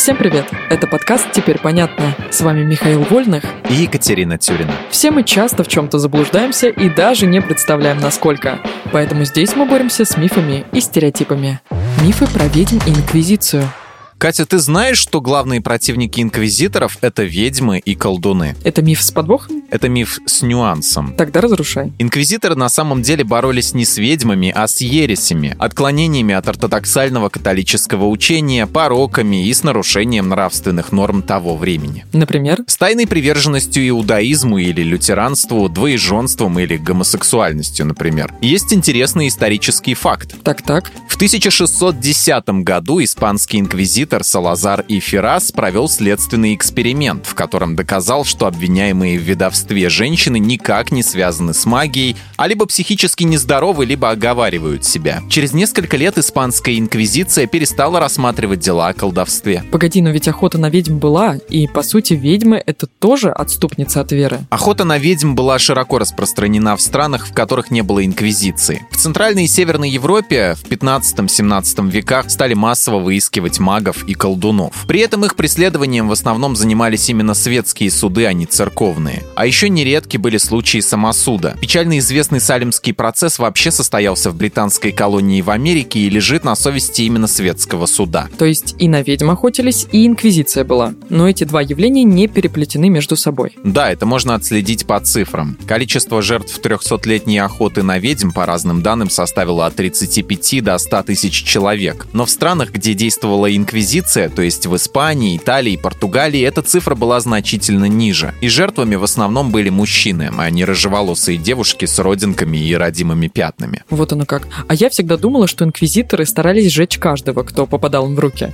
Всем привет! Это подкаст «Теперь понятно». С вами Михаил Вольных и Екатерина Тюрина. Все мы часто в чем-то заблуждаемся и даже не представляем, насколько. Поэтому здесь мы боремся с мифами и стереотипами. Мифы про ведьм и инквизицию – Катя, ты знаешь, что главные противники инквизиторов — это ведьмы и колдуны? Это миф с подвохом? Это миф с нюансом. Тогда разрушай. Инквизиторы на самом деле боролись не с ведьмами, а с ересями, отклонениями от ортодоксального католического учения, пороками и с нарушением нравственных норм того времени. Например? С тайной приверженностью иудаизму или лютеранству, двоеженством или гомосексуальностью, например. Есть интересный исторический факт. Так-так. В 1610 году испанский инквизитор инквизитор Салазар и Феррас провел следственный эксперимент, в котором доказал, что обвиняемые в ведовстве женщины никак не связаны с магией, а либо психически нездоровы, либо оговаривают себя. Через несколько лет испанская инквизиция перестала рассматривать дела о колдовстве. Погоди, но ведь охота на ведьм была, и, по сути, ведьмы — это тоже отступница от веры. Охота на ведьм была широко распространена в странах, в которых не было инквизиции. В Центральной и Северной Европе в 15-17 веках стали массово выискивать магов и колдунов. При этом их преследованием в основном занимались именно светские суды, а не церковные. А еще нередки были случаи самосуда. Печально известный Салемский процесс вообще состоялся в британской колонии в Америке и лежит на совести именно светского суда. То есть и на ведьм охотились, и инквизиция была. Но эти два явления не переплетены между собой. Да, это можно отследить по цифрам. Количество жертв 300-летней охоты на ведьм, по разным данным, составило от 35 до 100 тысяч человек. Но в странах, где действовала инквизиция, инквизиция, то есть в Испании, Италии, Португалии, эта цифра была значительно ниже. И жертвами в основном были мужчины, а не рыжеволосые девушки с родинками и родимыми пятнами. Вот оно как. А я всегда думала, что инквизиторы старались сжечь каждого, кто попадал им в руки.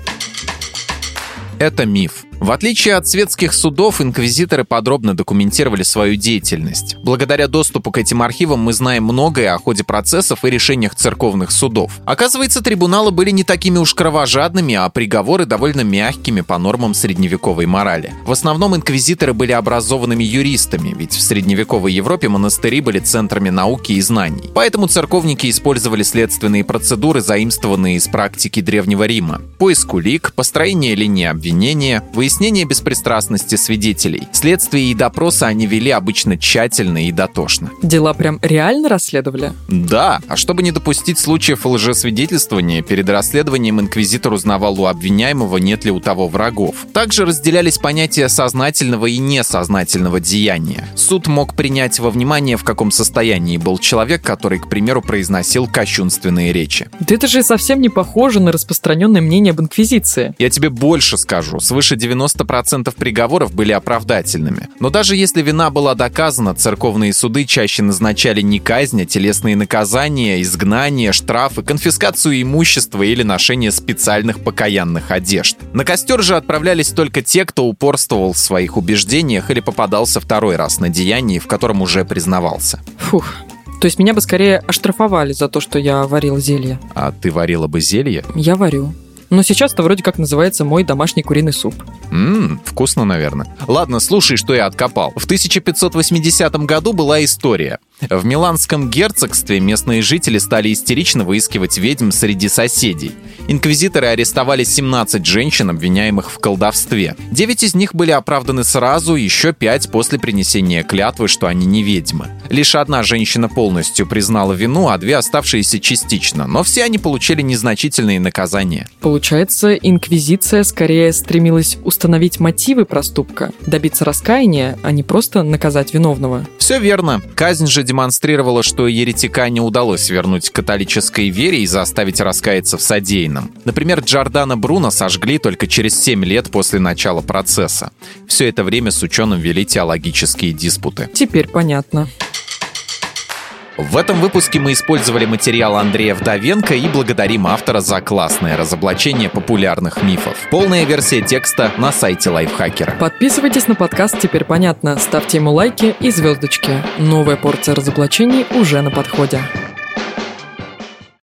Это миф. В отличие от светских судов, инквизиторы подробно документировали свою деятельность. Благодаря доступу к этим архивам мы знаем многое о ходе процессов и решениях церковных судов. Оказывается, трибуналы были не такими уж кровожадными, а приговоры довольно мягкими по нормам средневековой морали. В основном инквизиторы были образованными юристами, ведь в средневековой Европе монастыри были центрами науки и знаний. Поэтому церковники использовали следственные процедуры, заимствованные из практики Древнего Рима. Поиск улик, построение линии обвинения, выяснение выяснение беспристрастности свидетелей. Следствие и допросы они вели обычно тщательно и дотошно. Дела прям реально расследовали? Да, а чтобы не допустить случаев лжесвидетельствования, перед расследованием инквизитор узнавал у обвиняемого, нет ли у того врагов. Также разделялись понятия сознательного и несознательного деяния. Суд мог принять во внимание, в каком состоянии был человек, который, к примеру, произносил кощунственные речи. Да это же совсем не похоже на распространенное мнение об инквизиции. Я тебе больше скажу. Свыше 90 90% приговоров были оправдательными. Но даже если вина была доказана, церковные суды чаще назначали не казнь, а телесные наказания, изгнание, штрафы, конфискацию имущества или ношение специальных покаянных одежд. На костер же отправлялись только те, кто упорствовал в своих убеждениях или попадался второй раз на деянии, в котором уже признавался. Фух, то есть меня бы скорее оштрафовали за то, что я варил зелье. А ты варила бы зелье? Я варю. Но сейчас это вроде как называется мой домашний куриный суп. Ммм, вкусно, наверное. Ладно, слушай, что я откопал. В 1580 году была история. В Миланском герцогстве местные жители стали истерично выискивать ведьм среди соседей. Инквизиторы арестовали 17 женщин, обвиняемых в колдовстве. Девять из них были оправданы сразу, еще пять после принесения клятвы, что они не ведьмы. Лишь одна женщина полностью признала вину, а две оставшиеся частично, но все они получили незначительные наказания. Получается, инквизиция скорее стремилась установить мотивы проступка, добиться раскаяния, а не просто наказать виновного. Все верно. Казнь же демонстрировала, что еретика не удалось вернуть католической вере и заставить раскаяться в содеянном. Например, Джордана Бруно сожгли только через 7 лет после начала процесса. Все это время с ученым вели теологические диспуты. Теперь понятно. В этом выпуске мы использовали материал Андрея Вдовенко и благодарим автора за классное разоблачение популярных мифов. Полная версия текста на сайте Лайфхакера. Подписывайтесь на подкаст «Теперь понятно», ставьте ему лайки и звездочки. Новая порция разоблачений уже на подходе.